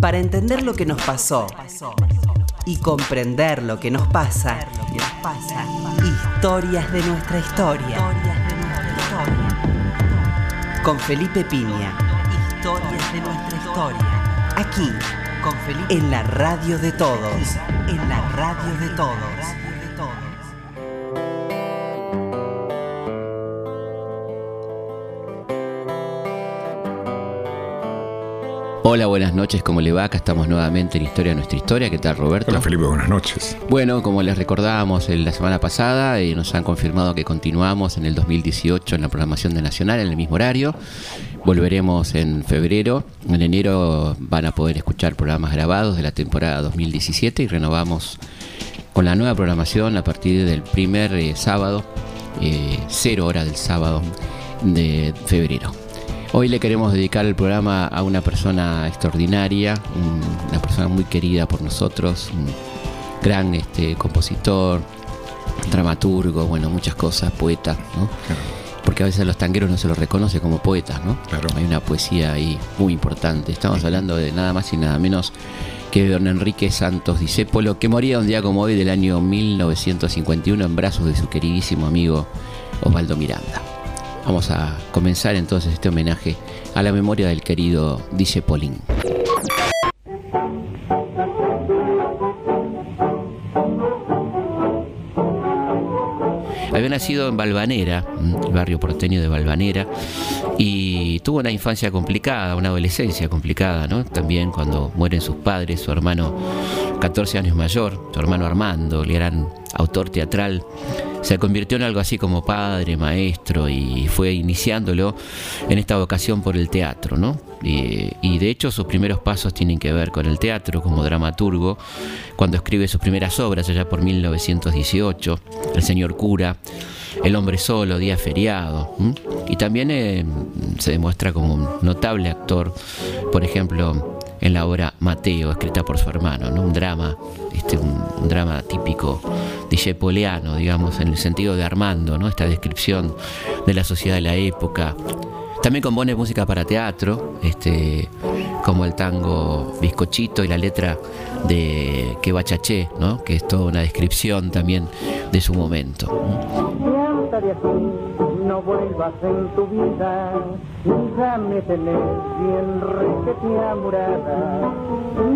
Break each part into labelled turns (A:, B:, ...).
A: Para entender lo que nos pasó y comprender lo que nos pasa, historias de nuestra historia. Con Felipe Piña. Historias de nuestra historia. Aquí, con Felipe. En la radio de todos. En la radio de todos.
B: Hola, buenas noches, ¿cómo le va? Acá estamos nuevamente en Historia de Nuestra Historia. ¿Qué tal, Roberto?
C: Hola, Felipe, buenas noches.
B: Bueno, como les recordábamos la semana pasada, y nos han confirmado que continuamos en el 2018 en la programación de Nacional, en el mismo horario. Volveremos en febrero. En enero van a poder escuchar programas grabados de la temporada 2017 y renovamos con la nueva programación a partir del primer eh, sábado, eh, cero hora del sábado de febrero. Hoy le queremos dedicar el programa a una persona extraordinaria, una persona muy querida por nosotros, un gran este, compositor, dramaturgo, bueno, muchas cosas, poeta, ¿no? Porque a veces a los tangueros no se los reconoce como poetas, ¿no?
C: Claro.
B: Hay una poesía ahí muy importante. Estamos hablando de nada más y nada menos que don Enrique Santos Discépolo, que moría un día como hoy del año 1951 en brazos de su queridísimo amigo Osvaldo Miranda. Vamos a comenzar entonces este homenaje a la memoria del querido DJ Polín. Había nacido en Valvanera, el barrio porteño de Valvanera, y tuvo una infancia complicada, una adolescencia complicada, ¿no? También cuando mueren sus padres, su hermano 14 años mayor, su hermano Armando, el gran autor teatral, se convirtió en algo así como padre, maestro y fue iniciándolo en esta vocación por el teatro, ¿no? Y, de hecho sus primeros pasos tienen que ver con el teatro como dramaturgo, cuando escribe sus primeras obras allá por 1918, El señor cura, El hombre solo, Día feriado, y también eh, se demuestra como un notable actor, por ejemplo, en la obra Mateo, escrita por su hermano, ¿no? un drama, este, un drama típico discepoliano, digamos, en el sentido de Armando, ¿no? esta descripción de la sociedad de la época. También compone música para teatro, este, como el tango Bizcochito y la letra de Que Bachaché, ¿no? que es toda una descripción también de su momento.
D: Vuelvas en tu vida, déjame tener bien reseteada morada.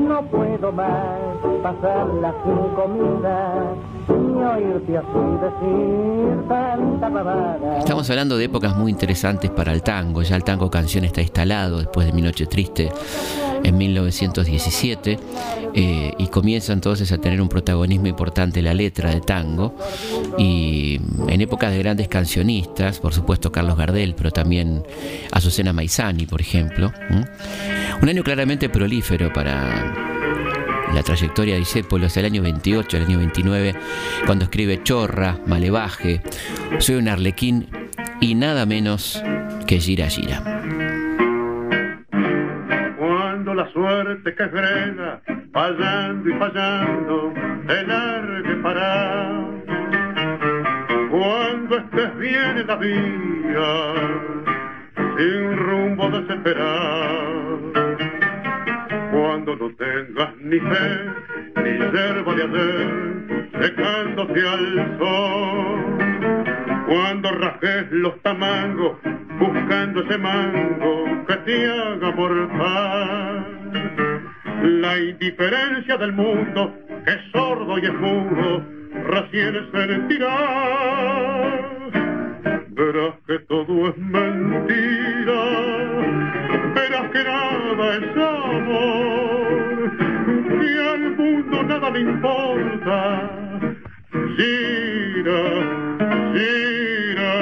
D: No puedo más pasarla sin comida, ni oírte así decir tanta babada.
B: Estamos hablando de épocas muy interesantes para el tango, ya el tango canción está instalado después de Mi Noche Triste en 1917 eh, y comienza entonces a tener un protagonismo importante la letra de tango y en épocas de grandes cancionistas, por supuesto Carlos Gardel, pero también Azucena Maizani, por ejemplo. Un año claramente prolífero para la trayectoria de Discépolo es el año 28, el año 29, cuando escribe Chorra, Malevaje, Soy un arlequín y nada menos que Gira Gira.
E: Cuando la suerte que frena, fallando y fallando, te largue para. Estés bien en la vía, sin rumbo desesperar. Cuando no tengas ni fe, ni yerba de hacer, secándose al sol. Cuando rajes los tamangos, buscando ese mango que te haga mortal. La indiferencia del mundo, que es sordo y es mudo, recién sentirás. Verás que todo es mentira, verás que nada es amor, que al mundo nada le importa. Gira, gira,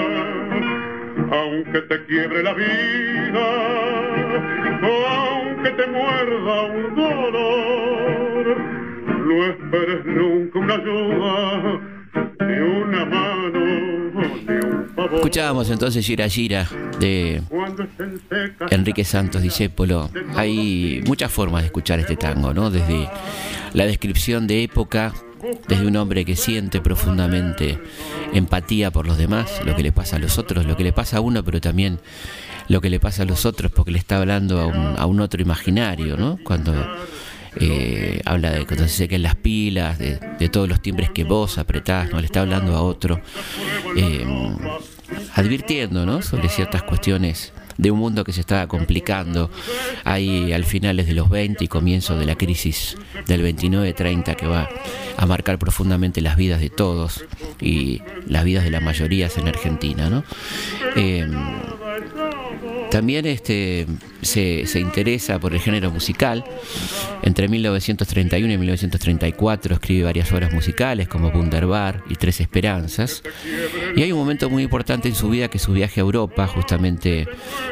E: aunque te quiebre la vida, aunque te muerda un dolor, no esperes nunca una ayuda, ni una mano, ni un favor.
B: Escuchábamos entonces Gira Gira de Enrique Santos Discépolo. Hay muchas formas de escuchar este tango, ¿no? Desde la descripción de época, desde un hombre que siente profundamente empatía por los demás, lo que le pasa a los otros, lo que le pasa a uno, pero también lo que le pasa a los otros porque le está hablando a un, a un otro imaginario, ¿no? Cuando eh, habla de cuando se sequen las pilas, de, todos los timbres que vos apretás, ¿no? Le está hablando a otro, eh, advirtiendo, ¿no? Sobre ciertas cuestiones de un mundo que se estaba complicando ahí al finales de los 20 y comienzo de la crisis del 29-30 que va a marcar profundamente las vidas de todos y las vidas de la mayoría en Argentina. ¿no? Eh, también este, se, interesa por el género musical. Entre 1931 y 1934 escribe varias obras musicales como Wunderbar y Tres Esperanzas. Y hay un momento muy importante en su vida que es su viaje a Europa, justamente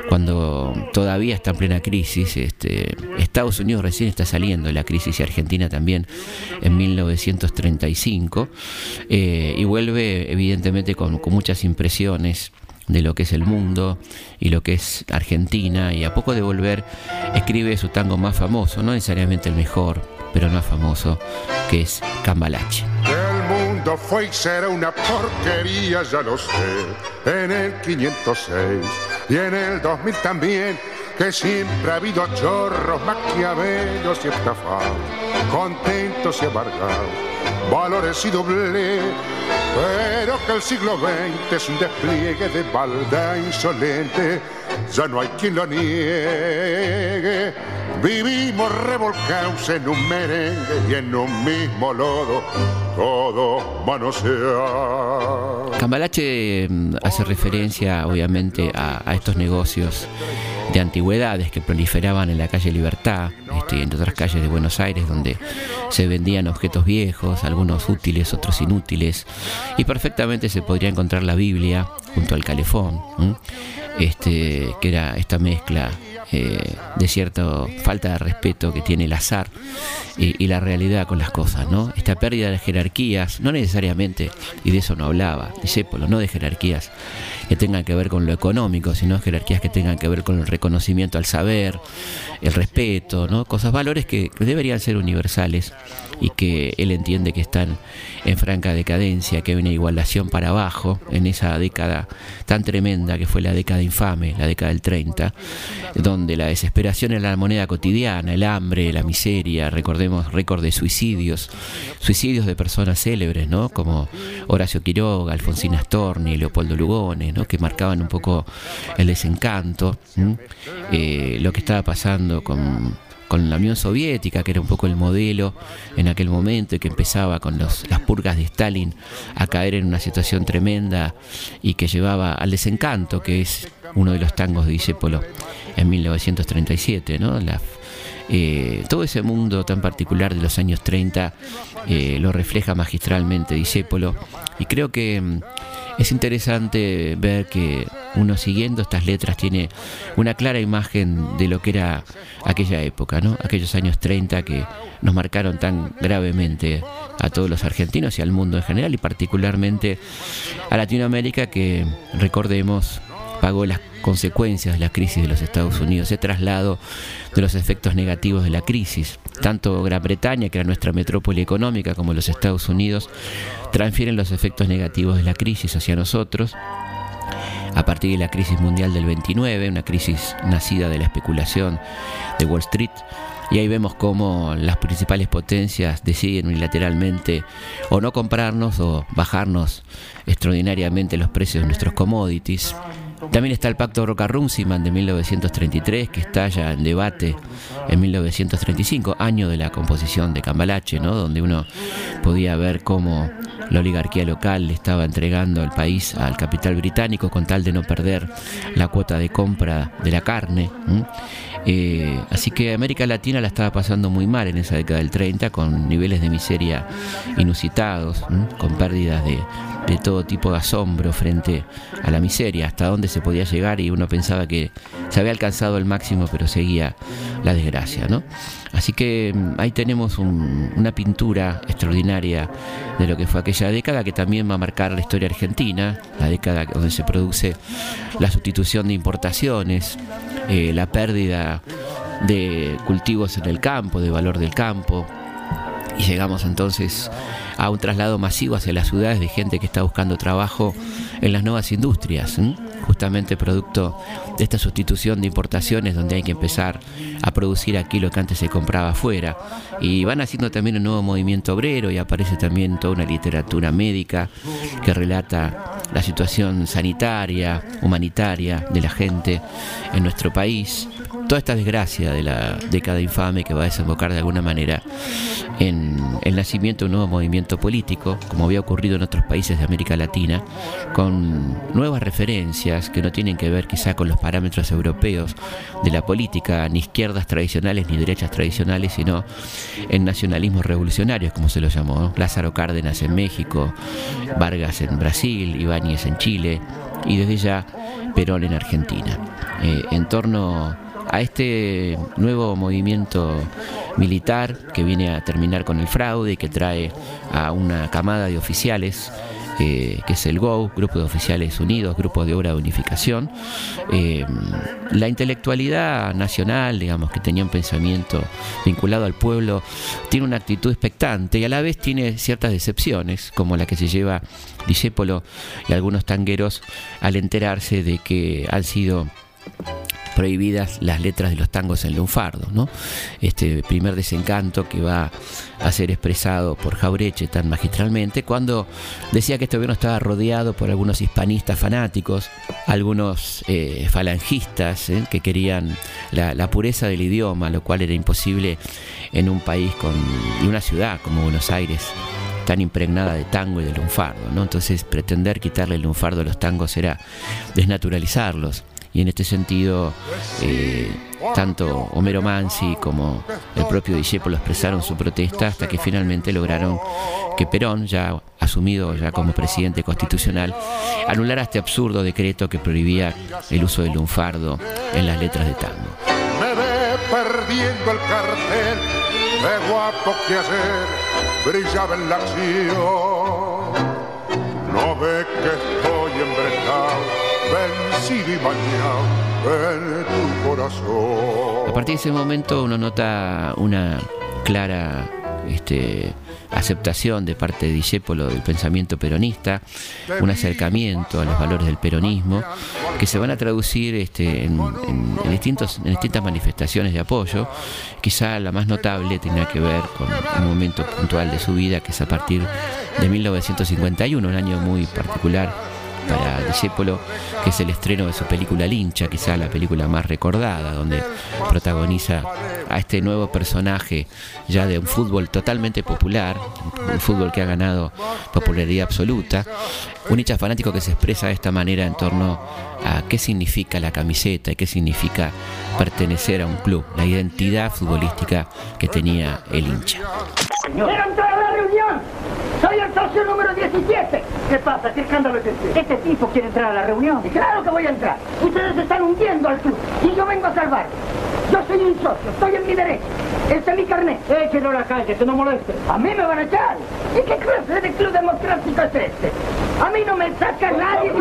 B: cuando todavía está en plena crisis. Este, Estados Unidos recién está saliendo de la crisis y Argentina también en 1935. Eh, y vuelve evidentemente con, con muchas impresiones de lo que es el mundo y lo que es Argentina y a poco de volver escribe su tango más famoso, no necesariamente el mejor, pero más famoso, que es Cambalache.
C: El mundo fue y será una porquería, ya lo sé, en el 506 y en el 2000 también, que siempre ha habido chorros, maquiavelos y estafados, contentos y amargados, valores y doble pero que el siglo XX es un despliegue de maldad insolente, ya no hay quien lo niegue. Vivimos revolcados en un merengue y en un mismo lodo, todo manosear.
B: Cambalache mm, hace referencia, obviamente, a, a estos negocios de antigüedades que proliferaban en la calle Libertad este, en otras calles de Buenos Aires donde se vendían objetos viejos, algunos útiles, otros inútiles, y perfectamente se podría encontrar la Biblia junto al calefón, este, que era esta mezcla eh, de cierta falta de respeto que tiene el azar y, la realidad con las cosas, ¿no? Esta pérdida de jerarquías, no necesariamente, y de eso no hablaba, Disépolo, no de jerarquías que tengan que ver con lo económico, sino jerarquías que tengan que ver con el reconocimiento al saber, el respeto, ¿no? Cosas, valores que deberían ser universales y que él entiende que están en franca decadencia, que hay una igualación para abajo en esa década tan tremenda que fue la década infame, la década del 30, donde la desesperación era la moneda cotidiana, el hambre, la miseria, recordemos récord de suicidios, suicidios de personas célebres, ¿no? Como Horacio Quiroga, Alfonsina Storni, Leopoldo Lugones, que marcaban un poco el desencanto, eh, lo que estaba pasando con, la Unión Soviética, que era un poco el modelo en aquel momento y que empezaba con las purgas de Stalin a caer en una situación tremenda y que llevaba al desencanto, que es uno de los tangos de Disépolo en 1937, ¿no? Eh, todo ese mundo tan particular de los años 30 eh, lo refleja magistralmente Disépolo y creo que mm, es interesante ver que uno siguiendo estas letras tiene una clara imagen de lo que era aquella época, ¿no? aquellos años 30 que nos marcaron tan gravemente a todos los argentinos y al mundo en general y particularmente a Latinoamérica que recordemos pagó las consecuencias de la crisis de los Estados Unidos, ese traslado de los efectos negativos de la crisis. Tanto Gran Bretaña, que era nuestra metrópoli económica, como los Estados Unidos, transfieren los efectos negativos de la crisis hacia nosotros. A partir de la crisis mundial del 29, una crisis nacida de la especulación de Wall Street, y ahí vemos cómo las principales potencias deciden unilateralmente o no comprarnos o bajarnos extraordinariamente los precios de nuestros commodities. También está el Pacto Roca-Runciman de 1933, que estalla en debate en 1935, año de la composición de Cambalache, ¿no? donde uno podía ver cómo la oligarquía local le estaba entregando el país al capital británico con tal de no perder la cuota de compra de la carne. Eh, así que América Latina la estaba pasando muy mal en esa década del 30, con niveles de miseria inusitados, con pérdidas de de todo tipo de asombro frente a la miseria, hasta dónde se podía llegar y uno pensaba que se había alcanzado el máximo, pero seguía la desgracia, ¿no? Así que mm, ahí tenemos una pintura extraordinaria de lo que fue aquella década que también va a marcar la historia argentina, la década donde se produce la sustitución de importaciones, eh, la pérdida de cultivos en el campo, de valor del campo, y llegamos entonces a un traslado masivo hacia las ciudades de gente que está buscando trabajo en las nuevas industrias, justamente producto de esta sustitución de importaciones donde hay que empezar a producir aquí lo que antes se compraba afuera. Y van haciendo también un nuevo movimiento obrero y aparece también toda una literatura médica que relata la situación sanitaria, humanitaria de la gente en nuestro país toda esta desgracia de la década infame que va a desembocar de alguna manera en el nacimiento de un nuevo movimiento político, como había ocurrido en otros países de América Latina, con nuevas referencias que no tienen que ver quizá con los parámetros europeos de la política, ni izquierdas tradicionales ni derechas tradicionales, sino en nacionalismos revolucionarios, como se lo llamó. Lázaro Cárdenas en México, Vargas en Brasil, Ibáñez en Chile y desde ya Perón en Argentina. Eh, en torno a este nuevo movimiento militar que viene a terminar con el fraude y que trae a una camada de oficiales eh, que es el GO, Grupo de Oficiales Unidos, Grupo de Obra de Unificación. Eh, la intelectualidad nacional, digamos, que tenía un pensamiento vinculado al pueblo, tiene una actitud expectante y a la vez tiene ciertas decepciones, como la que se lleva Discépolo y algunos tangueros al enterarse de que han sido prohibidas las letras de los tangos en lunfardo, ¿no? Este primer desencanto que va a ser expresado por Jaureche tan magistralmente cuando decía que este gobierno estaba rodeado por algunos hispanistas fanáticos, algunos eh, falangistas ¿eh? que querían la, pureza del idioma, lo cual era imposible en un país con, y una ciudad como Buenos Aires tan impregnada de tango y de lunfardo, ¿no? Entonces pretender quitarle el lunfardo a los tangos era desnaturalizarlos y en este sentido eh, tanto Homero Mansi como el propio Discepolo expresaron su protesta hasta que finalmente lograron que Perón, ya asumido ya como presidente constitucional, anulara este absurdo decreto que prohibía el uso del lunfardo en las letras de tango.
C: Me ve perdiendo el cartel de guapo que ayer brillaba en la acción. No ve que
B: a partir de ese momento uno nota una clara este, aceptación de parte de Discépolo del pensamiento peronista, un acercamiento a los valores del peronismo, que se van a traducir este, en, distintos, en distintas manifestaciones de apoyo. Quizá la más notable tenga que ver con un momento puntual de su vida, que es a partir de 1951, un año muy particular para Discépolo, que es el estreno de su película Lincha, quizá la película más recordada, donde protagoniza a este nuevo personaje ya de un fútbol totalmente popular, un fútbol que ha ganado popularidad absoluta, un hincha fanático que se expresa de esta manera en torno a qué significa la camiseta y qué significa pertenecer a un club, la identidad futbolística que tenía el hincha.
F: Soy el socio número 17. ¿Qué pasa? ¿Qué escándalo es este? Este tipo quiere entrar a la reunión. Y claro que voy a entrar. Ustedes están hundiendo al club y yo vengo a salvarlo. Yo soy un socio, estoy en mi derecho. Este es mi carnet. Échelo a la calle, que no moleste. A mí me van a echar. ¿Y qué clase de club democrático es este? A mí no me saca nadie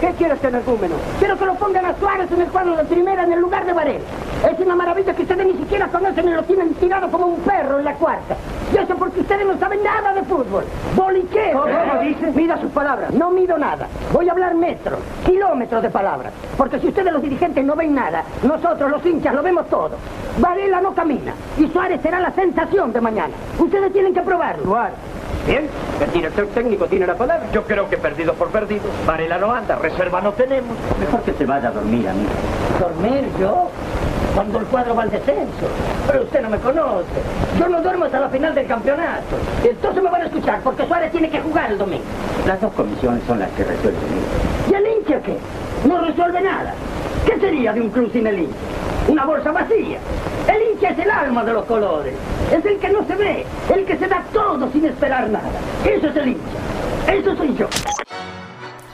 F: ¿Qué quiere este energúmeno? Quiero que lo pongan a Suárez en el cuadro de primera en el lugar de Varela. Es una maravilla que ustedes ni siquiera conocen y lo tienen tirado como un perro en la cuarta. Y eso porque ustedes no saben nada de fútbol. Boliqueo. ¿Cómo dice? Mida sus palabras. No mido nada. Voy a hablar metros, kilómetros de palabras. Porque si ustedes los dirigentes no ven nada, nosotros los hinchas lo vemos todo. Varela no camina y Suárez será la sensación de mañana. Ustedes tienen que probarlo. Suárez. Bien, el director técnico tiene la palabra. Yo creo que perdido por perdido. Varela no anda, reserva no tenemos. Mejor que se vaya a dormir, amigo. ¿Dormir yo? Cuando el cuadro va al descenso. Pero usted no me conoce. Yo no duermo hasta la final del campeonato. Entonces me van a escuchar, porque Suárez tiene que jugar el domingo. Las dos comisiones son las que resuelven. ¿Y el hincha qué? No resuelve nada. ¿Qué sería de un club sin el hincha? Una bolsa vacía. El hincha es el alma de los colores. Es el que no se ve, el que se da todo sin esperar nada. Eso es el hincha. Eso soy yo.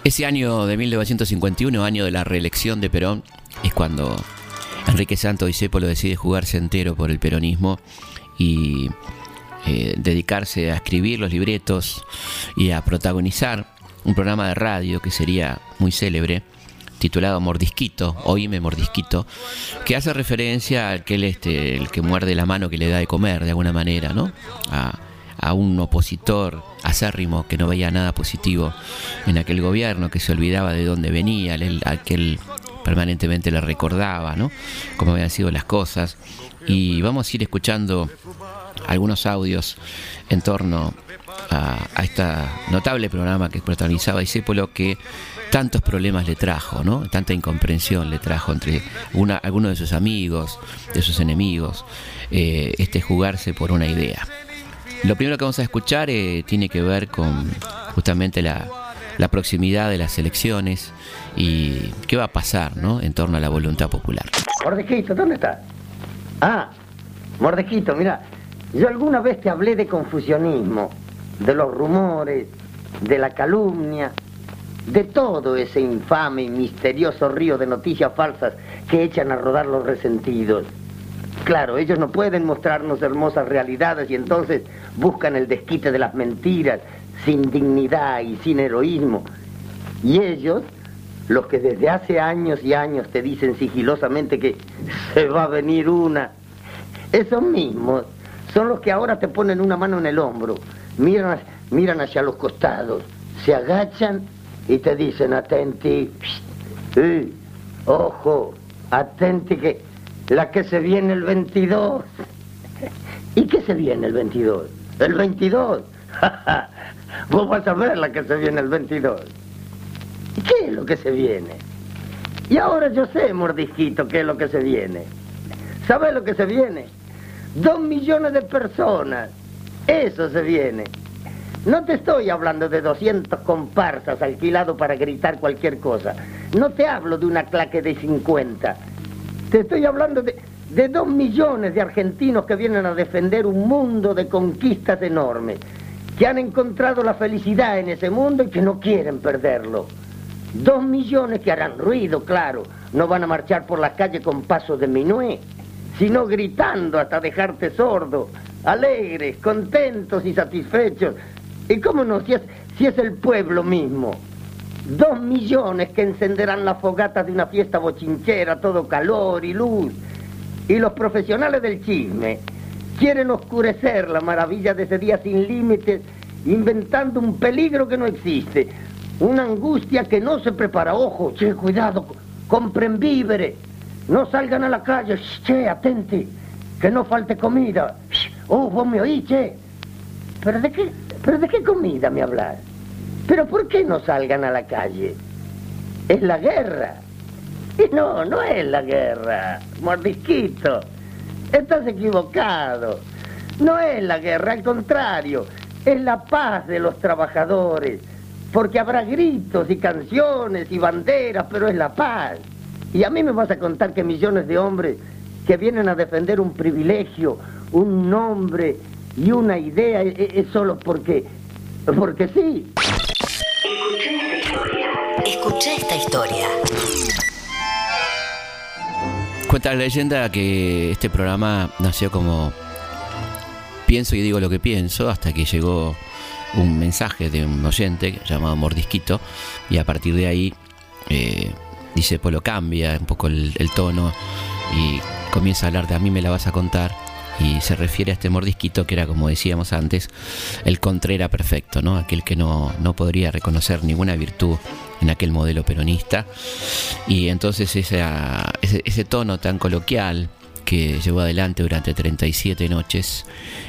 B: Ese año de 1951, año de la reelección de Perón, es cuando Enrique Santo Discépolo decide jugarse entero por el peronismo y eh, dedicarse a escribir los libretos y a protagonizar un programa de radio que sería muy célebre, titulado Mordisquito, Oíme Mordisquito, que hace referencia al que este, el que muerde la mano que le da de comer de alguna manera, ¿no? A, a un opositor acérrimo que no veía nada positivo en aquel gobierno, que se olvidaba de dónde venía, aquel permanentemente le recordaba, ¿no? Cómo habían sido las cosas. Y vamos a ir escuchando algunos audios en torno a, a este notable programa que protagonizaba Disépolo que tantos problemas le trajo, ¿no? Tanta incomprensión le trajo entre una, algunos de sus amigos, de sus enemigos, eh, este jugarse por una idea. Lo primero que vamos a escuchar eh, tiene que ver con justamente la, proximidad de las elecciones y qué va a pasar ¿no? en torno a la voluntad popular.
G: Mordejito, ¿dónde está? Ah, Mordejito, mira, yo alguna vez te hablé de confusionismo, de los rumores, de la calumnia, de todo ese infame y misterioso río de noticias falsas que echan a rodar los resentidos. Claro, ellos no pueden mostrarnos hermosas realidades y entonces buscan el desquite de las mentiras, sin dignidad y sin heroísmo. Y ellos, los que desde hace años y años te dicen sigilosamente que se va a venir una, esos mismos son los que ahora te ponen una mano en el hombro, miran, miran hacia los costados, se agachan y te dicen, atenti, ojo, atenti que la que se viene el 22. ¿Y qué se viene el 22? El 22. Vos vas a ver la que se viene el 22. ¿Y qué es lo que se viene? Y ahora yo sé, mordisquito, qué es lo que se viene. ¿Sabes lo que se viene? Dos millones de personas. Eso se viene. No te estoy hablando de 200 comparsas alquilados para gritar cualquier cosa. No te hablo de una claque de 50. Te estoy hablando de, de dos millones de argentinos que vienen a defender un mundo de conquistas enormes, que han encontrado la felicidad en ese mundo y que no quieren perderlo. Dos millones que harán ruido, claro, no van a marchar por la calle con pasos de minué, sino gritando hasta dejarte sordo, alegres, contentos y satisfechos. ¿Y cómo no? Si es, si es el pueblo mismo. Dos millones que encenderán las fogatas de una fiesta bochinchera, todo calor y luz. Y los profesionales del chisme quieren oscurecer la maravilla de ese día sin límites, inventando un peligro que no existe, una angustia que no se prepara. Ojo, che, cuidado, compren víveres, no salgan a la calle, che, atenti, que no falte comida. Oh, vos me oís, che. ¿Pero de qué, pero de qué comida me hablas? Pero ¿por qué no salgan a la calle? Es la guerra. Y no, no es la guerra, mordisquito. Estás equivocado. No es la guerra, al contrario, es la paz de los trabajadores. Porque habrá gritos y canciones y banderas, pero es la paz. Y a mí me vas a contar que millones de hombres que vienen a defender un privilegio, un nombre y una idea es, es solo porque, porque sí.
A: Escucha esta historia.
B: Cuenta la leyenda que este programa nació como pienso y digo lo que pienso hasta que llegó un mensaje de un oyente llamado Mordisquito y a partir de ahí eh, dice pues lo cambia un poco el, el tono y comienza a hablar de a mí me la vas a contar y se refiere a este mordisquito que era, como decíamos antes, el contrera perfecto, ¿no? aquel que no, no podría reconocer ninguna virtud en aquel modelo peronista. Y entonces ese, ese tono tan coloquial que llevó adelante durante 37 noches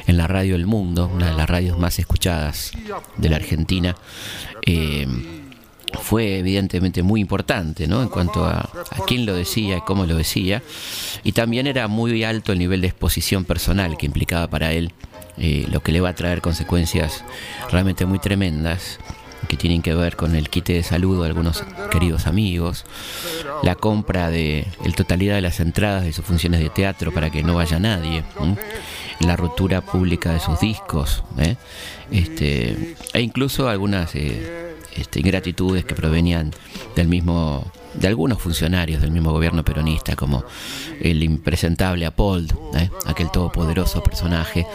B: en la radio El Mundo, una de las radios más escuchadas de la Argentina, eh, fue evidentemente muy importante ¿no? en cuanto a, a, quién lo decía y cómo lo decía. Y también era muy alto el nivel de exposición personal que implicaba para él, eh, lo que le va a traer consecuencias realmente muy tremendas que tienen que ver con el quite de saludo de algunos queridos amigos, la compra de la totalidad de las entradas de sus funciones de teatro para que no vaya nadie, la ruptura pública de sus discos, ¿eh? este, e incluso algunas eh, este, ingratitudes que provenían del mismo de algunos funcionarios del mismo gobierno peronista, como el impresentable Apold, ¿eh? aquel todopoderoso personaje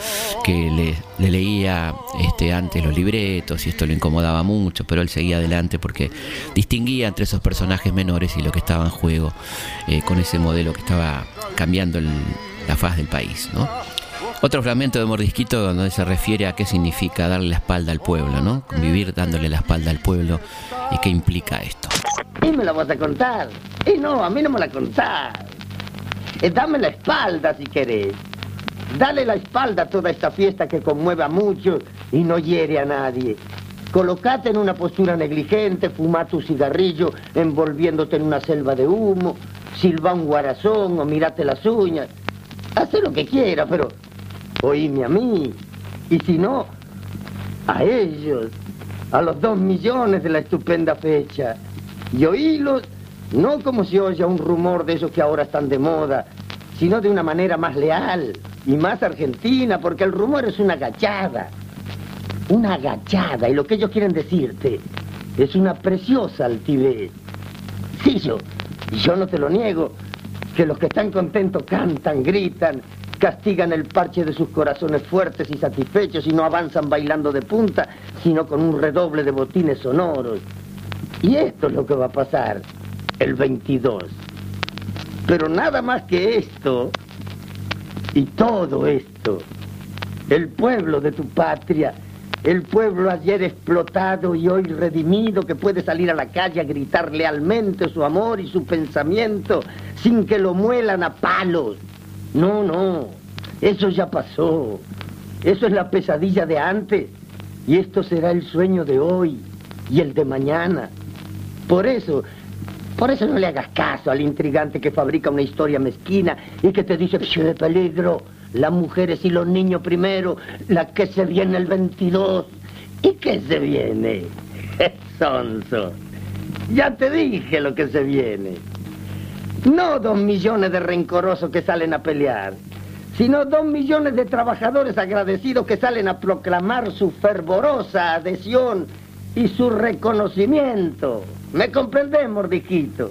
B: que le, leía este, antes los libretos y esto lo incomodaba mucho, pero él seguía adelante porque distinguía entre esos personajes menores y lo que estaba en juego eh, con ese modelo que estaba cambiando la faz del país. ¿no? Otro fragmento de Mordisquito donde se refiere a qué significa darle la espalda al pueblo, ¿no? Convivir dándole la espalda al pueblo y qué implica esto.
G: Y me la vas a contar. Y no, a mí no me la contás. Eh, dame la espalda si querés. Dale la espalda a toda esta fiesta que conmueve a muchos y no hiere a nadie. Colocate en una postura negligente, fuma tu cigarrillo envolviéndote en una selva de humo, silba un guarazón o mirate las uñas. Haz lo que quiera, pero oíme a mí. Y si no, a ellos, a los dos millones de la estupenda fecha. Y oílos no como si oya un rumor de esos que ahora están de moda, sino de una manera más leal y más argentina, porque el rumor es una agachada. Una agachada, y lo que ellos quieren decirte es una preciosa altivez. Sí, yo, yo no te lo niego, que los que están contentos cantan, gritan, castigan el parche de sus corazones fuertes y satisfechos y no avanzan bailando de punta, sino con un redoble de botines sonoros. Y esto es lo que va a pasar el 22. Pero nada más que esto, y todo esto, el pueblo de tu patria, el pueblo ayer explotado y hoy redimido que puede salir a la calle a gritar lealmente su amor y su pensamiento sin que lo muelan a palos. No, no, eso ya pasó. Eso es la pesadilla de antes y esto será el sueño de hoy y el de mañana. Por eso, por eso no le hagas caso al intrigante que fabrica una historia mezquina y que te dice, de peligro, las mujeres y los niños primero, la que se viene el 22. ¿Y qué se viene? Sonso. Ya te dije lo que se viene. No dos millones de rencorosos que salen a pelear, sino dos millones de trabajadores agradecidos que salen a proclamar su fervorosa adhesión y su reconocimiento. ¿Me comprendés, mordijito?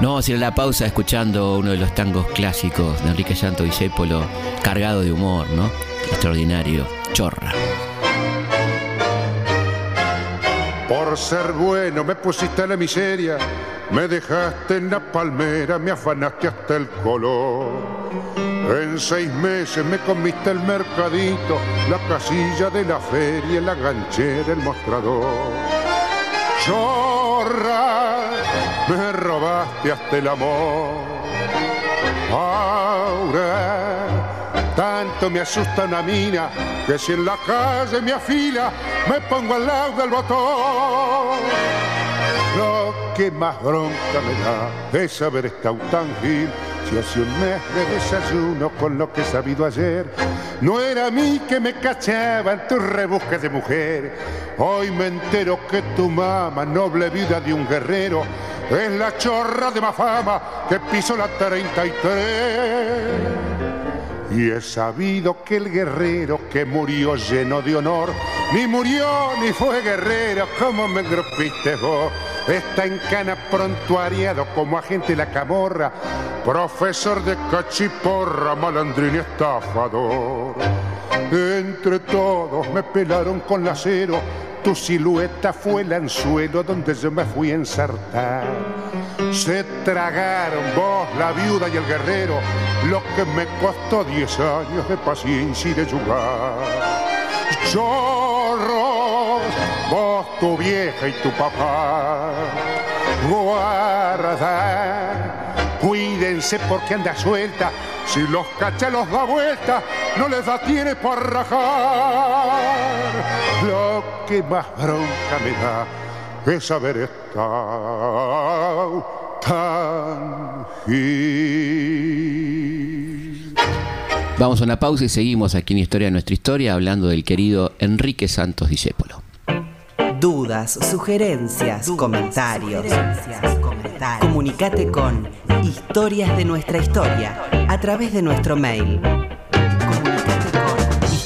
B: No vamos la pausa escuchando uno de los tangos clásicos de Enrique Santo Discépolo, cargado de humor, ¿no? Extraordinario, chorra.
C: Por ser bueno me pusiste en la miseria, me dejaste en la palmera, me afanaste hasta el color. En seis meses me comiste el mercadito, la casilla de la feria, la ganchera, el mostrador. Chorra, me robaste hasta el amor. Ahora tanto me asusta una mina que si en la calle me afila, me pongo al lado del botón. Lo que más bronca me da es haber estado tan gil si hace un mes de desayuno con lo que he sabido ayer. No era a mí que me cachaba en tus rebusques de mujer. Hoy me entero que tu mamá, noble vida de un guerrero, es la chorra de más fama que pisó la 33. Y he sabido que el guerrero que murió lleno de honor, ni murió ni fue guerrero, como me engropiste vos. Está en cana prontuariado como agente de la camorra, profesor de cachiporra, malandrín y estafador. Entre todos me pelaron con la acero, tu silueta fue el anzuelo donde yo me fui a ensartar. Se tragaron vos, la viuda y el guerrero, lo que me costó diez años de paciencia y de jugar. Chorros, vos, tu vieja y tu papá, guarda, cuídense porque anda suelta, si los cachelos da vuelta, no les da tiene para rajar. Lo que más bronca me da es haber estado tan
B: Vamos a una pausa y seguimos aquí en Historia de nuestra historia hablando del querido Enrique Santos Discépolo.
A: Dudas, sugerencias, comentarios. Comunicate con Historias de nuestra historia a través de nuestro mail.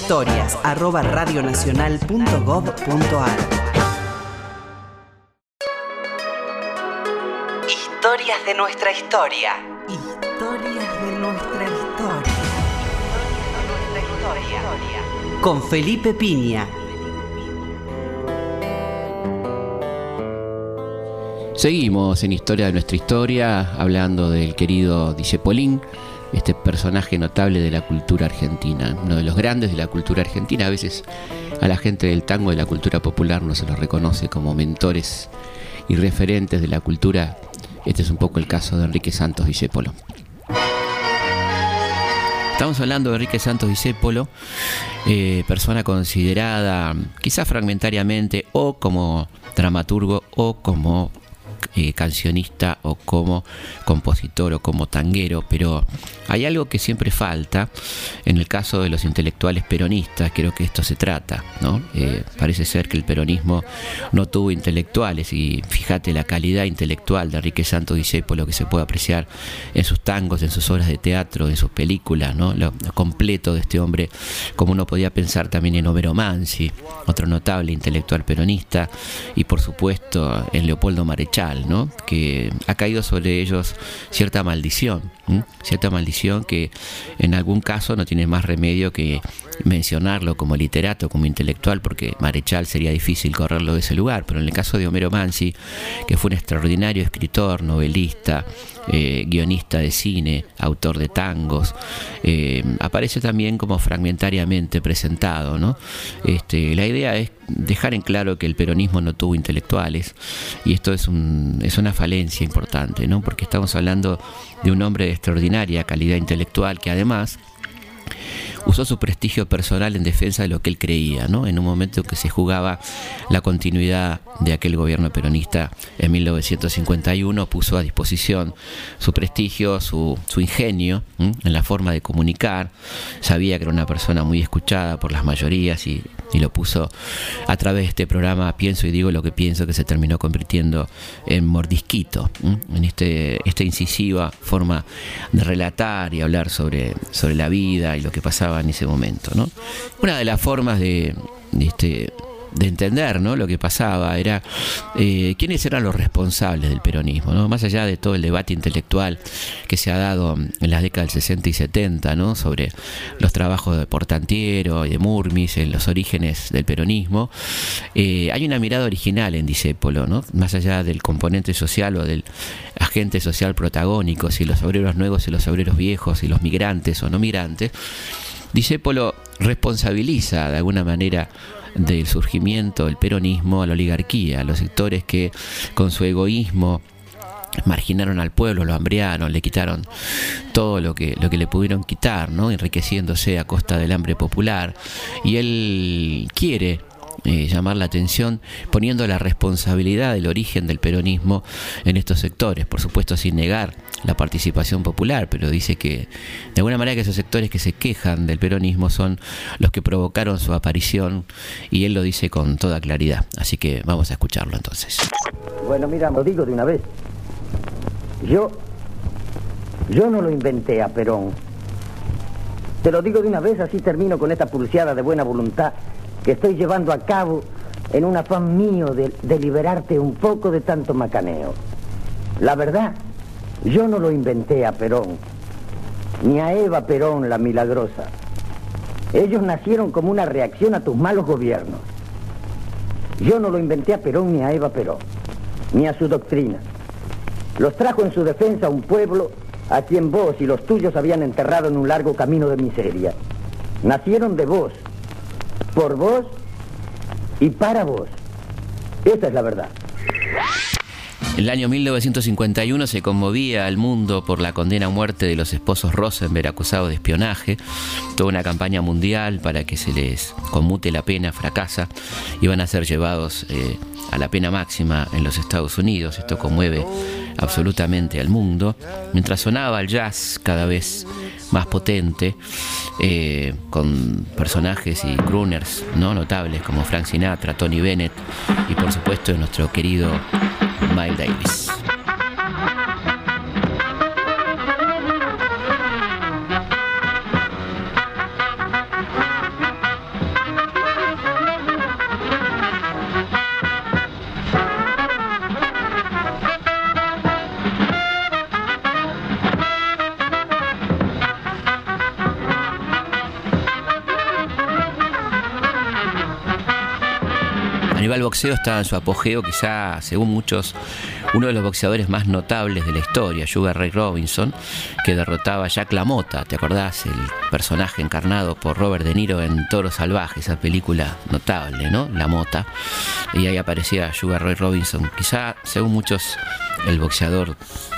A: Historias arroba radionacional.gov.ar Historias de nuestra historia. Historias de nuestra historia. Con Felipe Piña.
B: Seguimos en Historia de nuestra historia hablando del querido Polín este personaje notable de la cultura argentina, uno de los grandes de la cultura argentina. A veces a la gente del tango de la cultura popular no se los reconoce como mentores y referentes de la cultura. Este es un poco el caso de Enrique Santos Discépolo. Estamos hablando de Enrique Santos Discépolo, eh, persona considerada quizás fragmentariamente o como dramaturgo o como eh, cancionista o como compositor o como tanguero, pero hay algo que siempre falta en el caso de los intelectuales peronistas, creo que esto se trata, ¿no? Eh, parece ser que el peronismo no tuvo intelectuales y fíjate la calidad intelectual de Enrique Santos Discépolo que se puede apreciar en sus tangos, en sus obras de teatro, en sus películas, ¿no? Lo, completo de este hombre, como uno podía pensar también en Homero Mansi, otro notable intelectual peronista, y por supuesto en Leopoldo Marechal, que ha caído sobre ellos cierta maldición, cierta maldición que en algún caso no tiene más remedio que mencionarlo como literato, como intelectual, porque Marechal sería difícil correrlo de ese lugar, pero en el caso de Homero Mansi, que fue un extraordinario escritor, novelista, eh, guionista de cine, autor de tangos, eh, aparece también como fragmentariamente presentado. ¿no? Este, la idea es dejar en claro que el peronismo no tuvo intelectuales y esto es, un, es una falencia importante, ¿no? porque estamos hablando de un hombre de extraordinaria calidad intelectual que además usó su prestigio personal en defensa de lo que él creía, ¿no? En un momento en que se jugaba la continuidad de aquel gobierno peronista en 1951, puso a disposición su prestigio, su, ingenio en la forma de comunicar, sabía que era una persona muy escuchada por las mayorías y, lo puso a través de este programa Pienso y digo lo que pienso que se terminó convirtiendo en mordisquito, en este, esta incisiva forma de relatar y hablar sobre, sobre la vida y lo que pasaba en ese momento. ¿no? Una de las formas de, este, de entender ¿no? lo que pasaba era eh, quiénes eran los responsables del peronismo, ¿no? más allá de todo el debate intelectual que se ha dado en las décadas del 60 y 70 ¿no? sobre los trabajos de Portantiero y de Murmis en los orígenes del peronismo, eh, hay una mirada original en Disépolo, ¿no? más allá del componente social o del agente social protagónico, si los obreros nuevos y los obreros viejos, y los migrantes o no migrantes, Discépolo responsabiliza de alguna manera del surgimiento del peronismo a la oligarquía, a los sectores que con su egoísmo marginaron al pueblo, lo hambriaron, le quitaron todo lo que, lo que le pudieron quitar, ¿no? enriqueciéndose a costa del hambre popular. Y él quiere eh, llamar la atención poniendo la responsabilidad del origen del peronismo en estos sectores, por supuesto sin negar la participación popular, pero dice que de alguna manera que esos sectores que se quejan del peronismo son los que provocaron su aparición y él lo dice con toda claridad, así que vamos a escucharlo entonces.
G: Bueno, mira, lo digo de una vez. Yo yo no lo inventé a Perón. Te lo digo de una vez, así termino con esta pulseada de buena voluntad que estoy llevando a cabo en un afán mío de, liberarte un poco de tanto macaneo. La verdad, yo no lo inventé a Perón, ni a Eva Perón la milagrosa. Ellos nacieron como una reacción a tus malos gobiernos. Yo no lo inventé a Perón ni a Eva Perón, ni a su doctrina. Los trajo en su defensa un pueblo a quien vos y los tuyos habían enterrado en un largo camino de miseria. Nacieron de vos, por vos y para vos. Esa es la verdad.
B: El año 1951 se conmovía al mundo por la condena a muerte de los esposos Rosenberg acusados de espionaje. Toda una campaña mundial para que se les conmute la pena fracasa. Iban a ser llevados eh, a la pena máxima en los Estados Unidos. Esto conmueve absolutamente al mundo. Mientras sonaba el jazz cada vez más potente, eh, con personajes y crooners ¿no? notables como Frank Sinatra, Tony Bennett y por supuesto nuestro querido Miles Davis. Boxeo estaba en su apogeo, quizá, según muchos, uno de los boxeadores más notables de la historia, Sugar Ray Robinson, que derrotaba a Jack LaMotta, ¿te acordás? El personaje encarnado por Robert De Niro en Toro Salvaje, esa película notable, ¿no? La Mota. Y ahí aparecía Sugar Ray Robinson, quizá, según muchos, el boxeador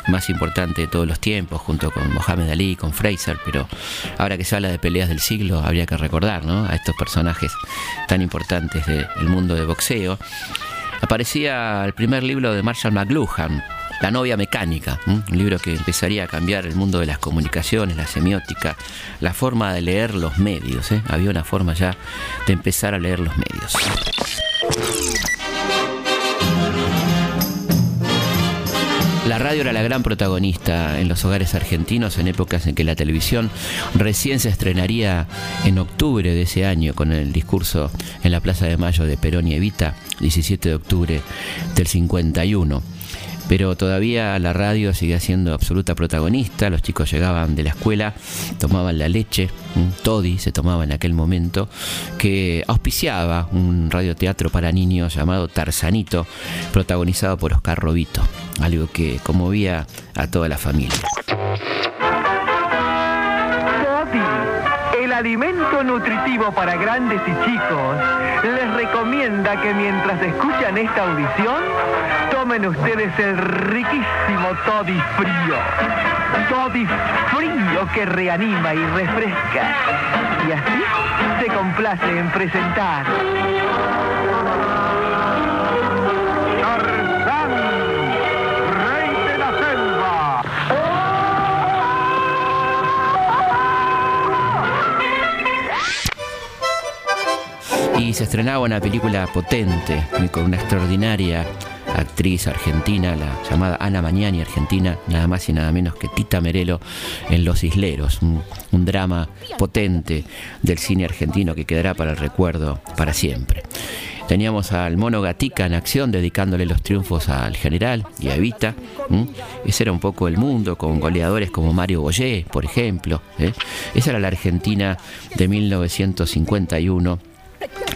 B: más importante de todos los tiempos, junto con Mohamed Ali, con Fraser, pero ahora que se habla de peleas del siglo, habría que recordar ¿no? a estos personajes tan importantes del mundo de boxeo. Aparecía el primer libro de Marshall McLuhan, La novia mecánica, un libro que empezaría a cambiar el mundo de las comunicaciones, la semiótica, la forma de leer los medios. ¿eh? Había una forma ya de empezar a leer los medios. La radio era la gran protagonista en los hogares argentinos en épocas en que la televisión recién se estrenaría en octubre de ese año con el discurso en la Plaza de Mayo de Perón y Evita, 17 de octubre del 51 pero todavía la radio seguía siendo absoluta protagonista, los chicos llegaban de la escuela, tomaban la leche, un toddy se tomaba en aquel momento, que auspiciaba un radioteatro para niños llamado Tarzanito, protagonizado por Oscar Robito, algo que conmovía a toda la familia.
H: el alimento nutritivo para grandes y chicos, les recomienda que mientras escuchan esta audición, tomen ustedes el riquísimo toddy frío. Toddy frío que reanima y refresca. Y así se complace en presentar.
E: Tarzán, rey de la selva.
B: Y se estrenaba una película potente, y con una extraordinaria actriz argentina, la llamada Ana Mañani, argentina, nada más y nada menos que Tita Merelo en Los Isleros, un, drama potente del cine argentino que quedará para el recuerdo para siempre. Teníamos al mono Gatica en acción, dedicándole los triunfos al general y a Evita. Ese era un poco el mundo, con goleadores como Mario Boyé, por ejemplo. ¿eh? Esa era la Argentina de 1951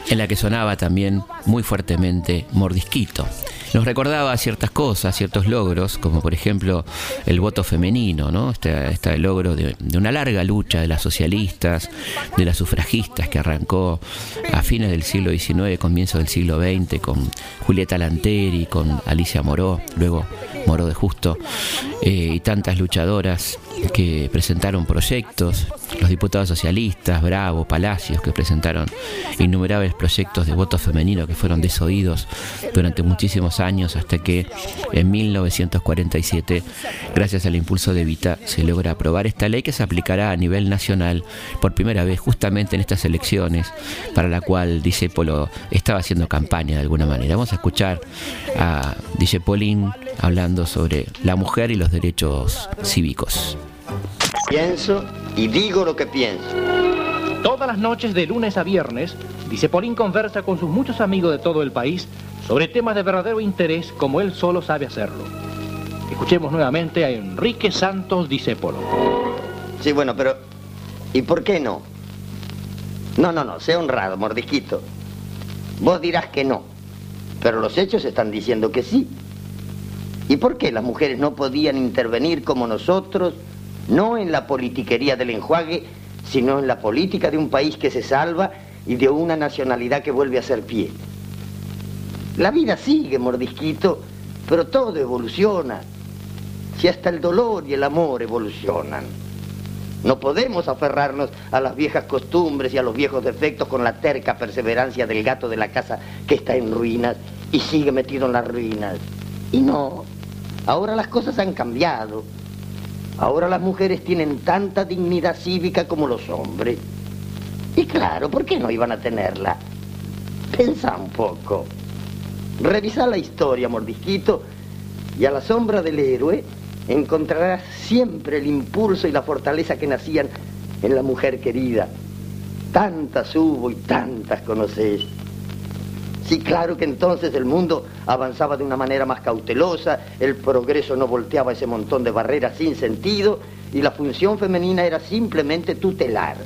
B: en la que sonaba también muy fuertemente Mordisquito. Nos recordaba ciertas cosas, ciertos logros, como por ejemplo el voto femenino, ¿no? Este, este logro de, una larga lucha de las socialistas, de las sufragistas que arrancó a fines del siglo XIX, comienzo del siglo XX, con Julieta Lanteri, con Alicia Moró, luego Moró de Justo, eh, y tantas luchadoras que presentaron proyectos, los diputados socialistas, Bravo, Palacios, que presentaron innumerables proyectos de voto femenino que fueron desoídos durante muchísimos años hasta que en 1947, gracias al impulso de Vita, se logra aprobar esta ley que se aplicará a nivel nacional por primera vez justamente en estas elecciones para la cual Disépolo estaba haciendo campaña de alguna manera. Vamos a escuchar a Disépolín hablando sobre la mujer y los derechos cívicos.
G: Pienso y digo lo que pienso.
I: Todas las noches de lunes a viernes, Dicepolín conversa con sus muchos amigos de todo el país sobre temas de verdadero interés como él solo sabe hacerlo. Escuchemos nuevamente a Enrique Santos Disépolo.
G: Sí, bueno, pero ¿y por qué no? No, no, no, sea honrado, mordisquito. Vos dirás que no, pero los hechos están diciendo que sí. ¿Y por qué las mujeres no podían intervenir como nosotros, no en la politiquería del enjuague, sino en la política de un país que se salva y de una nacionalidad que vuelve a ser pie? La vida sigue, mordisquito, pero todo evoluciona. Si hasta el dolor y el amor evolucionan. No podemos aferrarnos a las viejas costumbres y a los viejos defectos con la terca perseverancia del gato de la casa que está en ruinas y sigue metido en las ruinas. Y no, ahora las cosas han cambiado. Ahora las mujeres tienen tanta dignidad cívica como los hombres. Y claro, ¿por qué no iban a tenerla? Pensa un poco. Revisa la historia, mordisquito, y a la sombra del héroe encontrarás siempre el impulso y la fortaleza que nacían en la mujer querida. Tantas hubo y tantas conoces. Sí, claro que entonces el mundo avanzaba de una manera más cautelosa, el progreso no volteaba ese montón de barreras sin sentido y la función femenina era simplemente tutelar,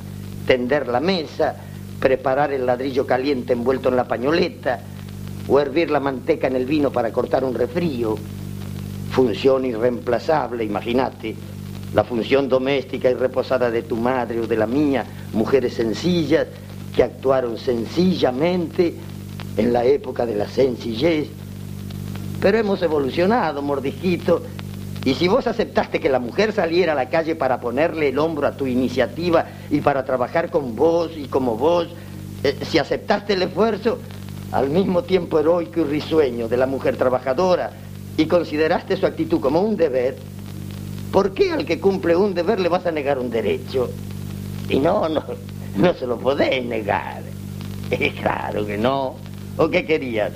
G: tender la mesa, preparar el ladrillo caliente envuelto en la pañoleta, o hervir la manteca en el vino para cortar un refrío. Función irreemplazable, imagínate. La función doméstica y reposada de tu madre o de la mía, mujeres sencillas que actuaron sencillamente en la época de la sencillez. Pero hemos evolucionado, mordijito, y si vos aceptaste que la mujer saliera a la calle para ponerle el hombro a tu iniciativa y para trabajar con vos y como vos, eh, si aceptaste el esfuerzo, al mismo tiempo heroico y risueño de la mujer trabajadora, y consideraste su actitud como un deber, ¿por qué al que cumple un deber le vas a negar un derecho? Y no, no, no se lo podés negar. Es claro que no. ¿O qué querías?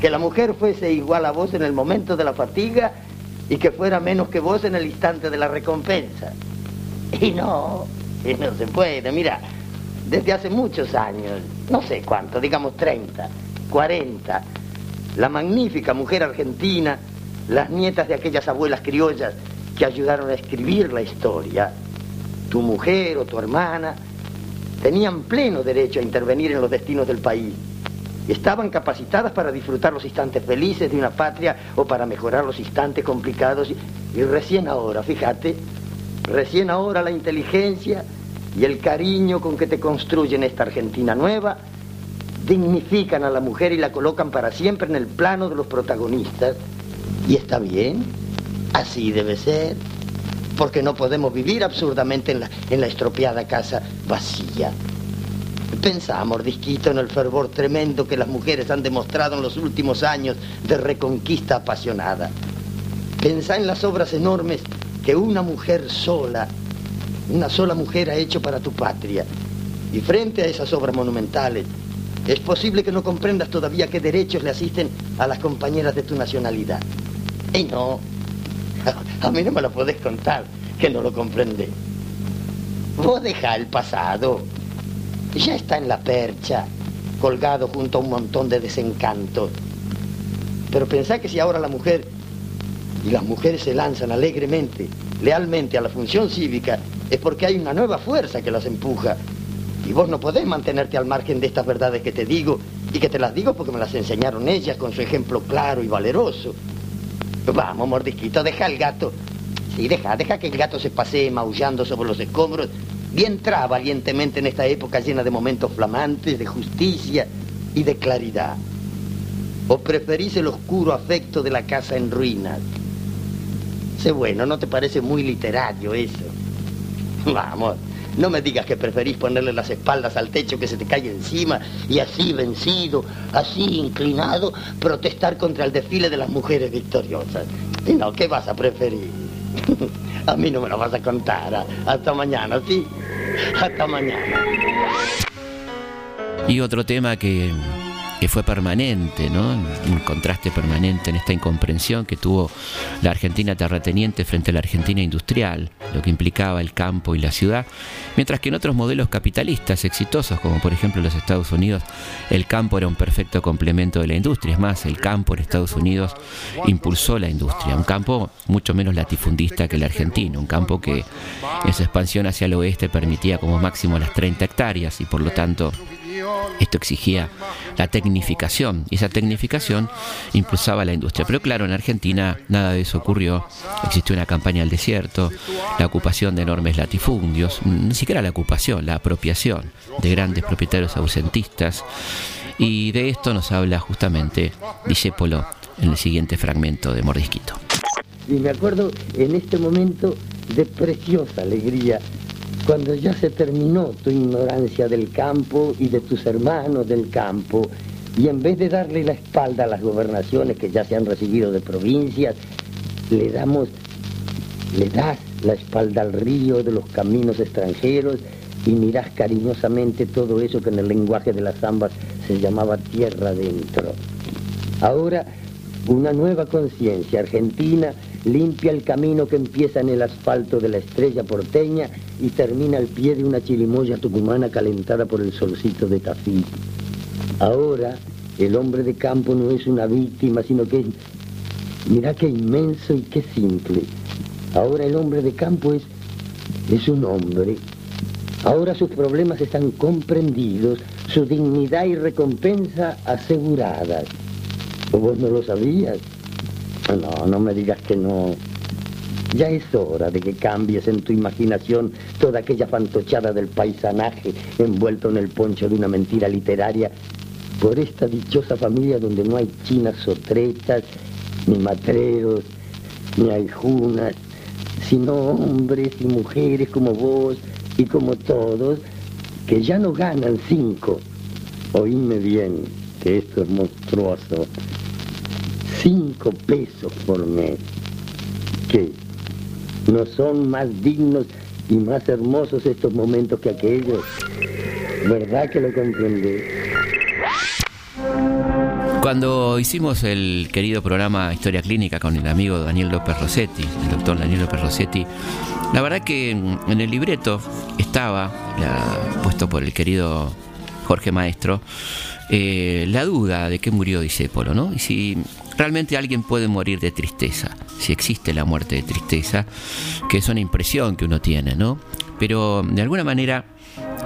G: Que la mujer fuese igual a vos en el momento de la fatiga y que fuera menos que vos en el instante de la recompensa. Y no, y no se puede. Mira, desde hace muchos años, no sé cuánto, digamos 30, 40, la magnífica mujer argentina, las nietas de aquellas abuelas criollas que ayudaron a escribir la historia, tu mujer o tu hermana, tenían pleno derecho a intervenir en los destinos del país. Estaban capacitadas para disfrutar los instantes felices de una patria o para mejorar los instantes complicados. Y, recién ahora, fíjate, recién ahora la inteligencia y el cariño con que te construyen esta Argentina nueva dignifican a la mujer y la colocan para siempre en el plano de los protagonistas. Y está bien, así debe ser, porque no podemos vivir absurdamente en la, en la estropeada casa vacía. Pensá, mordisquito, en el fervor tremendo que las mujeres han demostrado en los últimos años de reconquista apasionada. Pensá en las obras enormes que una mujer sola, una sola mujer ha hecho para tu patria. Y frente a esas obras monumentales, es posible que no comprendas todavía qué derechos le asisten a las compañeras de tu nacionalidad. Y no, a mí no me lo podés contar, que no lo comprende. Vos deja el pasado. Ya está en la percha, colgado junto a un montón de desencantos. Pero pensá que si ahora la mujer y las mujeres se lanzan alegremente, lealmente a la función cívica, es porque hay una nueva fuerza que las empuja. Y vos no podés mantenerte al margen de estas verdades que te digo, y que te las digo porque me las enseñaron ellas con su ejemplo claro y valeroso. Vamos, mordisquito, deja el gato. Sí, deja, deja que el gato se pasee maullando sobre los escombros y entra valientemente en esta época llena de momentos flamantes, de justicia y de claridad. ¿O preferís el oscuro afecto de la casa en ruinas? Sé bueno, ¿no te parece muy literario eso? Vamos, no me digas que preferís ponerle las espaldas al techo que se te cae encima y así vencido, así inclinado, protestar contra el desfile de las mujeres victoriosas. Y no, ¿qué vas a preferir? A mí no me lo vas a contar. Hasta mañana, ¿sí? Hasta mañana.
B: Y otro tema que que fue permanente, ¿no? un contraste permanente en esta incomprensión que tuvo la Argentina terrateniente frente a la Argentina industrial, lo que implicaba el campo y la ciudad, mientras que en otros modelos capitalistas exitosos, como por ejemplo los Estados Unidos, el campo era un perfecto complemento de la industria. Es más, el campo en Estados Unidos impulsó la industria, un campo mucho menos latifundista que el argentino, un campo que en su expansión hacia el oeste permitía como máximo las 30 hectáreas y por lo tanto esto exigía la tecnificación y esa tecnificación impulsaba la industria. Pero claro, en Argentina nada de eso ocurrió. Existió una campaña al desierto, la ocupación de enormes latifundios, ni siquiera la ocupación, la apropiación de grandes propietarios ausentistas. Y de esto nos habla justamente Discépolo en el siguiente fragmento de Mordisquito.
G: Y me acuerdo en este momento de preciosa alegría cuando ya se terminó tu ignorancia del campo y de tus hermanos del campo, y en vez de darle la espalda a las gobernaciones que ya se han recibido de provincias, le damos, le das la espalda al río de los caminos extranjeros y mirás cariñosamente todo eso que en el lenguaje de las zambas se llamaba tierra adentro. Ahora, una nueva conciencia argentina limpia el camino que empieza en el asfalto de la estrella porteña y termina al pie de una chirimoya tucumana calentada por el solcito de Tafí. Ahora, el hombre de campo no es una víctima, sino que es, mira qué inmenso y qué simple. Ahora el hombre de campo es, es un hombre. Ahora sus problemas están comprendidos, su dignidad y recompensa aseguradas. ¿O vos no lo sabías? No, no me digas que no. Ya es hora de que cambies en tu imaginación toda aquella fantochada del paisanaje envuelto en el poncho de una mentira literaria por esta dichosa familia donde no hay chinas sotretas, ni matreros, ni junas, sino hombres y mujeres como vos y como todos, que ya no ganan cinco. Oíme bien, que esto es monstruoso. Cinco pesos por mes. ¿Qué? ¿No son más dignos y más hermosos estos momentos que aquellos? ¿Verdad que lo comprendí?
B: Cuando hicimos el querido programa Historia Clínica con el amigo Daniel López Rossetti, el doctor Daniel López Rossetti, la verdad que en el libreto estaba, puesto por el querido Jorge Maestro, eh, la duda de que murió Disépolo, ¿no? Y si realmente alguien puede morir de tristeza, si existe la muerte de tristeza, que es una impresión que uno tiene, ¿no? Pero de alguna manera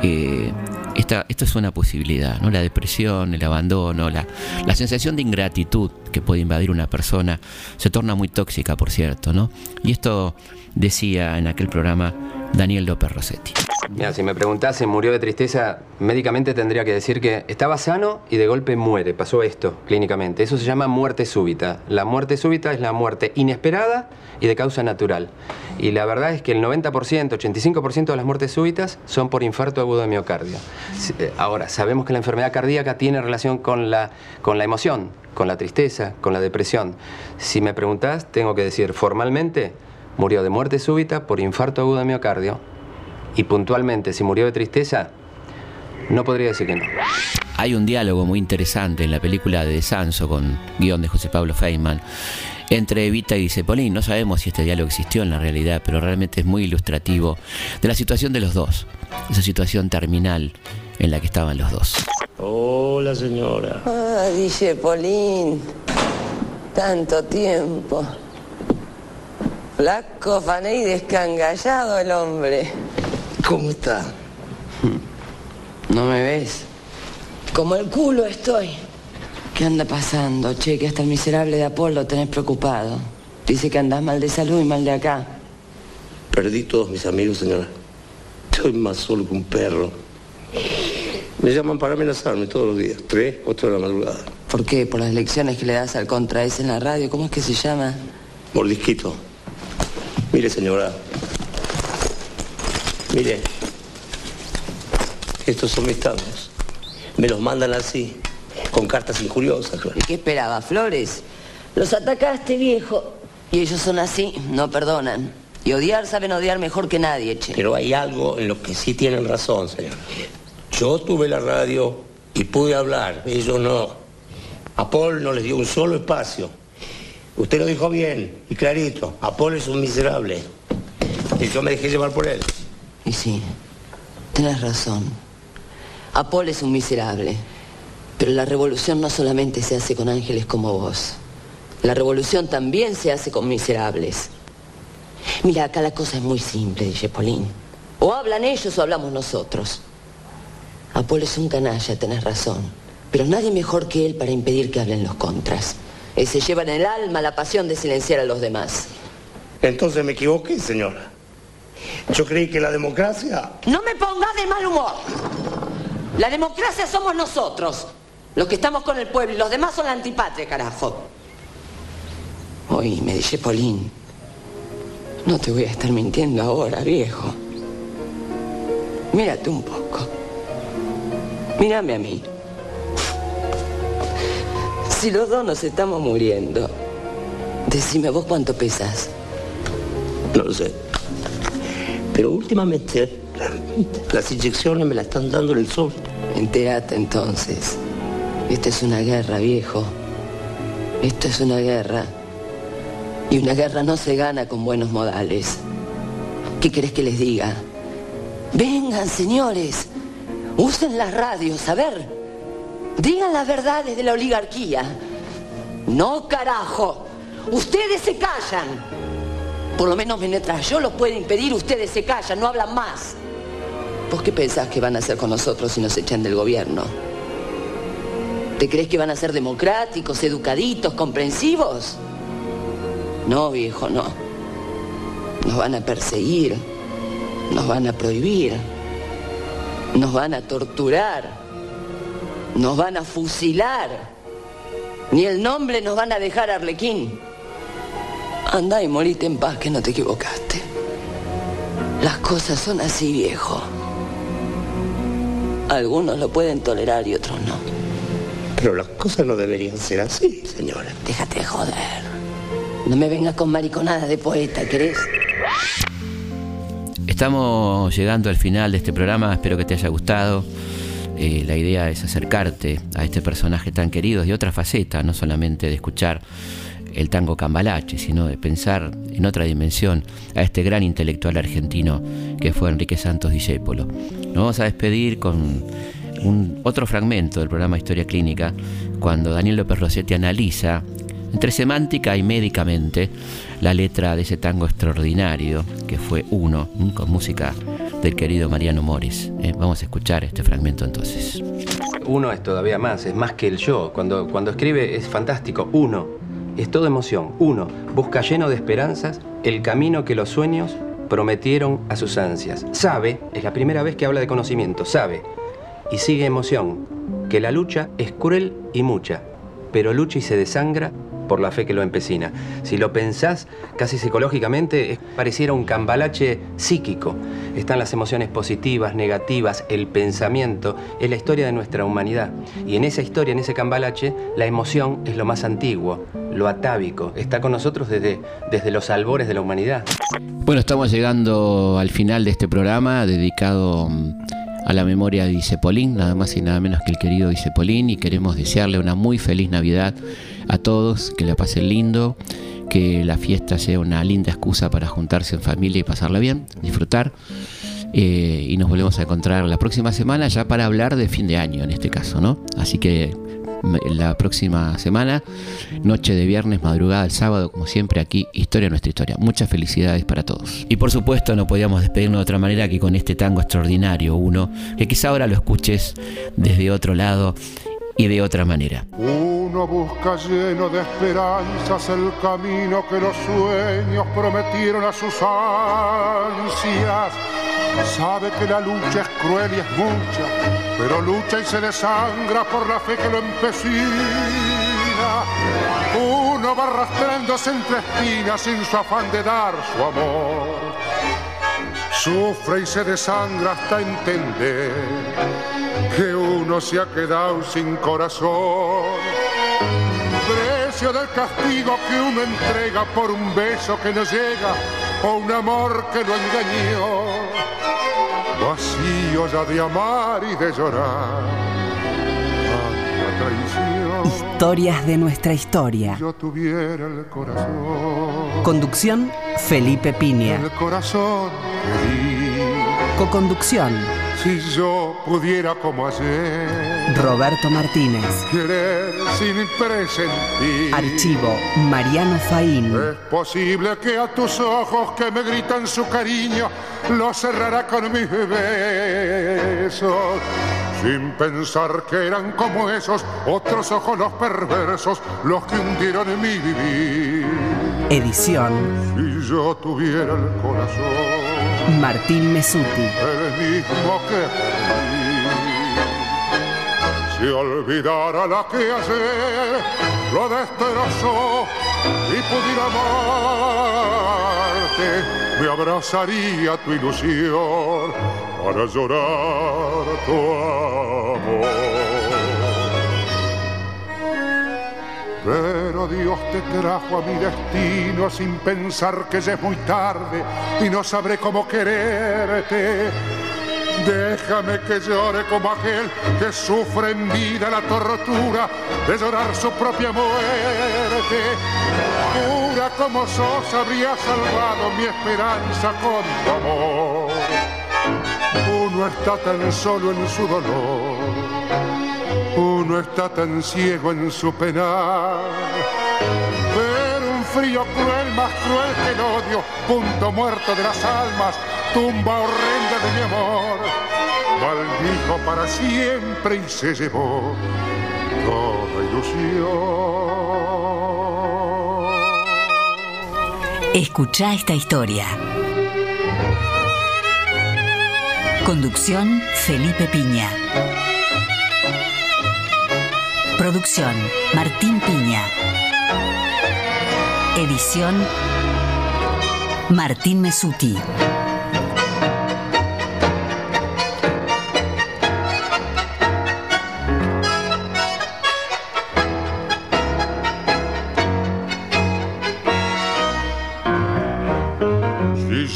B: eh, esta, esto es una posibilidad, ¿no? La depresión, el abandono, la, la, sensación de ingratitud que puede invadir una persona se torna muy tóxica, por cierto, ¿no? Y esto decía en aquel programa Daniel López Rossetti.
J: Mira, si me preguntase, murió de tristeza, médicamente tendría que decir que estaba sano y de golpe muere. Pasó esto clínicamente. Eso se llama muerte súbita. La muerte súbita es la muerte inesperada y de causa natural. Y la verdad es que el 90%, 85% de las muertes súbitas son por infarto agudo de miocardio. Eh, ahora, sabemos que la enfermedad cardíaca tiene relación con la, con la emoción, con la tristeza, con la depresión. Si me preguntás, tengo que decir formalmente, murió de muerte súbita por infarto agudo de miocardio y puntualmente si murió de tristeza, no podría decir que no.
B: Hay un diálogo muy interesante en la película de Sanso con guion de José Pablo Feynman entre Evita y Cepolín. No sabemos si este diálogo existió en la realidad, pero realmente es muy ilustrativo de la situación de los dos, esa situación terminal en la que estaban los dos.
K: Hola señora.
L: Ah, dice Polín, tanto tiempo. Flaco, fané y descangallado el hombre.
K: ¿Cómo está?
L: ¿No me ves? Como el culo estoy. ¿Qué anda pasando, che? Que hasta el miserable de Apolo tenés preocupado. Dice que andás mal de salud y mal de acá.
K: Perdí todos mis amigos, señora. Estoy más solo que un perro. Me llaman para amenazarme todos los días, tres, ocho de la madrugada.
L: ¿Por qué? ¿Por las lecciones que le das al contra ese en la radio? ¿Cómo es que se llama?
K: Mordisquito. Mire, señora, Mire, estos son mis tangos. Me los mandan así, con cartas injuriosas.
L: ¿Y qué esperaba, Flores? Los atacaste, viejo. Y ellos son así, no perdonan. Y odiar saben odiar mejor que nadie, che.
K: Pero hay algo en lo que sí tienen razón, señor. Yo tuve la radio y pude hablar, ellos no. A Paul no les dio un solo espacio. Usted lo dijo bien y clarito. A Paul es un miserable. Y yo me dejé llevar por él.
L: Y sí, tenés razón. Apolo es un miserable. Pero la revolución no solamente se hace con ángeles como vos. La revolución también se hace con miserables. Mira, acá la cosa es muy simple, dice Polín. O hablan ellos o hablamos nosotros. Apolo es un canalla, tenés razón. Pero nadie mejor que él para impedir que hablen los contras. Él se lleva en el alma la pasión de silenciar a los demás.
K: Entonces me equivoqué, señora. Yo creí que la democracia...
L: No me pongas de mal humor. La democracia somos nosotros, los que estamos con el pueblo, y los demás son la antipatria, carajo. me dice Polín, no te voy a estar mintiendo ahora, viejo. Mírate un poco. Mírame a mí. Si los dos nos estamos muriendo, decime vos cuánto pesas.
K: No lo sé. Pero últimamente las inyecciones me las están dando en el sol.
L: Entérate entonces. Esta es una guerra, viejo. Esto es una guerra. Y una guerra no se gana con buenos modales. ¿Qué querés que les diga? Vengan, señores. Usen las radios, a ver. Digan las verdades de la oligarquía. No, carajo. Ustedes se callan. Por lo menos mientras yo los puedo impedir, ustedes se callan, no hablan más. ¿Vos qué pensás que van a hacer con nosotros si nos echan del gobierno? ¿Te crees que van a ser democráticos, educaditos, comprensivos? No, viejo, no. Nos van a perseguir, nos van a prohibir, nos van a torturar, nos van a fusilar. Ni el nombre nos van a dejar Arlequín. Anda y morite en paz que no te equivocaste. Las cosas son así, viejo. Algunos lo pueden tolerar y otros no.
K: Pero las cosas no deberían ser así, señora.
L: Déjate de joder. No me vengas con mariconada de poeta, ¿querés?
B: Estamos llegando al final de este programa, espero que te haya gustado. Eh, la idea es acercarte a este personaje tan querido de otra faceta, no solamente de escuchar el tango cambalache, sino de pensar en otra dimensión a este gran intelectual argentino que fue Enrique Santos Discépolo. Nos vamos a despedir con otro fragmento del programa Historia Clínica, cuando Daniel López Rossetti analiza entre semántica y médicamente la letra de ese tango extraordinario que fue uno, con música del querido Mariano Mores. ¿eh? Vamos a escuchar este fragmento entonces.
J: Uno es todavía más, es más que el yo. Cuando, cuando escribe es fantástico. Uno, es todo emoción. Uno, busca lleno de esperanzas el camino que los sueños prometieron a sus ansias. Sabe, es la primera vez que habla de conocimiento, sabe. Y sigue emoción, que la lucha es cruel y mucha, pero lucha y se desangra por la fe que lo empecina. Si lo pensás casi psicológicamente, pareciera un cambalache psíquico. Están las emociones positivas, negativas, el pensamiento, es la historia de nuestra humanidad. Y en esa historia, en ese cambalache, la emoción es lo más antiguo, lo atávico, está con nosotros desde, desde los albores de la humanidad.
B: Bueno, estamos llegando al final de este programa dedicado mm, a la memoria de Dicepolín, nada más y nada menos que el querido Dicepolín, y queremos desearle una muy feliz Navidad a todos, que la pasen lindo, que la fiesta sea una linda excusa para juntarse en familia y pasarla bien, disfrutar. Eh, y nos volvemos a encontrar la próxima semana ya para hablar de fin de año en este caso, ¿no? Así que la próxima semana, noche de viernes, madrugada el sábado, como siempre aquí, Historia Nuestra Historia. Muchas felicidades para todos. Y por supuesto no podíamos despedirnos de otra manera que con este tango extraordinario, uno, que quizá ahora lo escuches desde otro lado y de otra manera.
C: Uno busca lleno de esperanzas el camino que los sueños prometieron a sus ansias. Sabe que la lucha es cruel y es mucha, pero lucha y se desangra por la fe que lo empecina. Uno va arrastrándose entre espinas sin su afán de dar su amor. Sufre y se desangra hasta entender uno se ha quedado sin corazón. Precio del castigo que uno entrega por un beso que no llega o un amor que lo engañó. Vacío ya de amar y de llorar. traición.
A: Historias de nuestra historia.
C: yo tuviera el corazón.
A: Conducción, Felipe Piña.
C: El corazón.
A: Coconducción,
C: Si yo pudiera como ayer.
A: Roberto Martínez.
C: Querer sin presentir.
A: Archivo, Mariano Faín.
C: Es posible que a tus ojos que me gritan su cariño lo cerrará con mis besos. Sin pensar que eran como esos otros ojos los perversos los que hundieron en mi vivir.
A: Edición,
C: Si yo tuviera el corazón,
A: Martín Mesuti.
C: el mismo que. Si olvidara la que ayer lo destrozó y pudiera amarte, me abrazaría tu ilusión para llorar tu amor. Dios te trajo a mi destino sin pensar que ya es muy tarde y no sabré cómo quererte. Déjame que llore como aquel que sufre en vida la tortura de llorar su propia muerte. Pura como sos habría salvado mi esperanza con tu amor. Uno está tan solo en su dolor uno está tan ciego en su penar. Frío cruel, más cruel que el odio, punto muerto de las almas, tumba horrenda de mi amor. Maldijo para siempre y se llevó toda ilusión.
M: Escucha esta historia. Conducción Felipe Piña. Producción Martín Piña. Edición Martín Mesuti.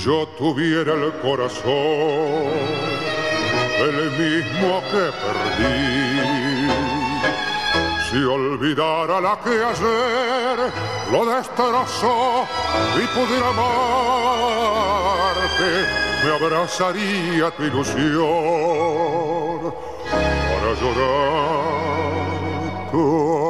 C: Yo tuviera el corazón, el mismo que perdí, olvidara la que ayer lo destrozó y pudiera amarte, me abrazaría tu ilusión para llorar tu